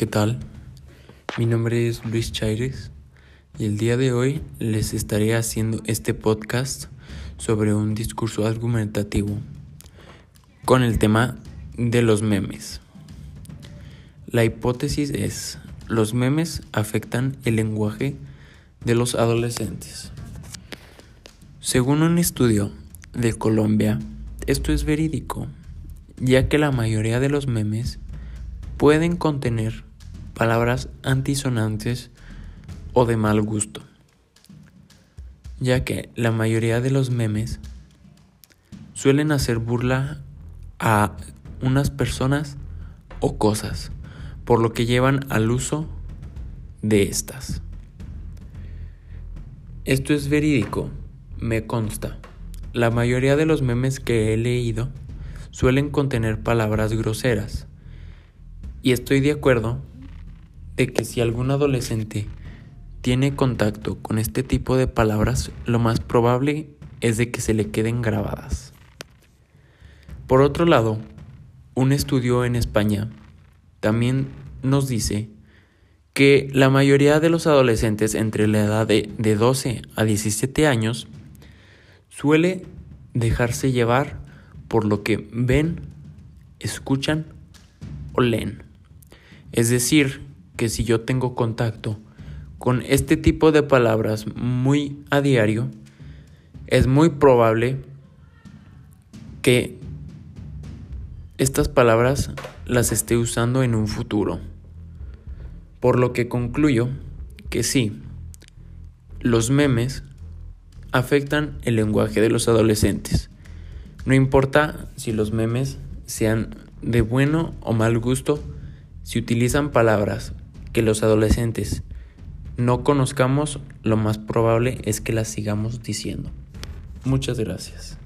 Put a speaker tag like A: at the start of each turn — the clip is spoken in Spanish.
A: ¿qué tal? Mi nombre es Luis Chaires y el día de hoy les estaré haciendo este podcast sobre un discurso argumentativo con el tema de los memes. La hipótesis es, los memes afectan el lenguaje de los adolescentes. Según un estudio de Colombia, esto es verídico, ya que la mayoría de los memes pueden contener palabras antisonantes o de mal gusto, ya que la mayoría de los memes suelen hacer burla a unas personas o cosas, por lo que llevan al uso de estas. Esto es verídico, me consta. La mayoría de los memes que he leído suelen contener palabras groseras y estoy de acuerdo de que si algún adolescente tiene contacto con este tipo de palabras, lo más probable es de que se le queden grabadas. Por otro lado, un estudio en España también nos dice que la mayoría de los adolescentes entre la edad de, de 12 a 17 años suele dejarse llevar por lo que ven, escuchan o leen. Es decir, que si yo tengo contacto con este tipo de palabras muy a diario, es muy probable que estas palabras las esté usando en un futuro. Por lo que concluyo que sí, los memes afectan el lenguaje de los adolescentes. No importa si los memes sean de bueno o mal gusto, si utilizan palabras que los adolescentes no conozcamos, lo más probable es que las sigamos diciendo. Muchas gracias.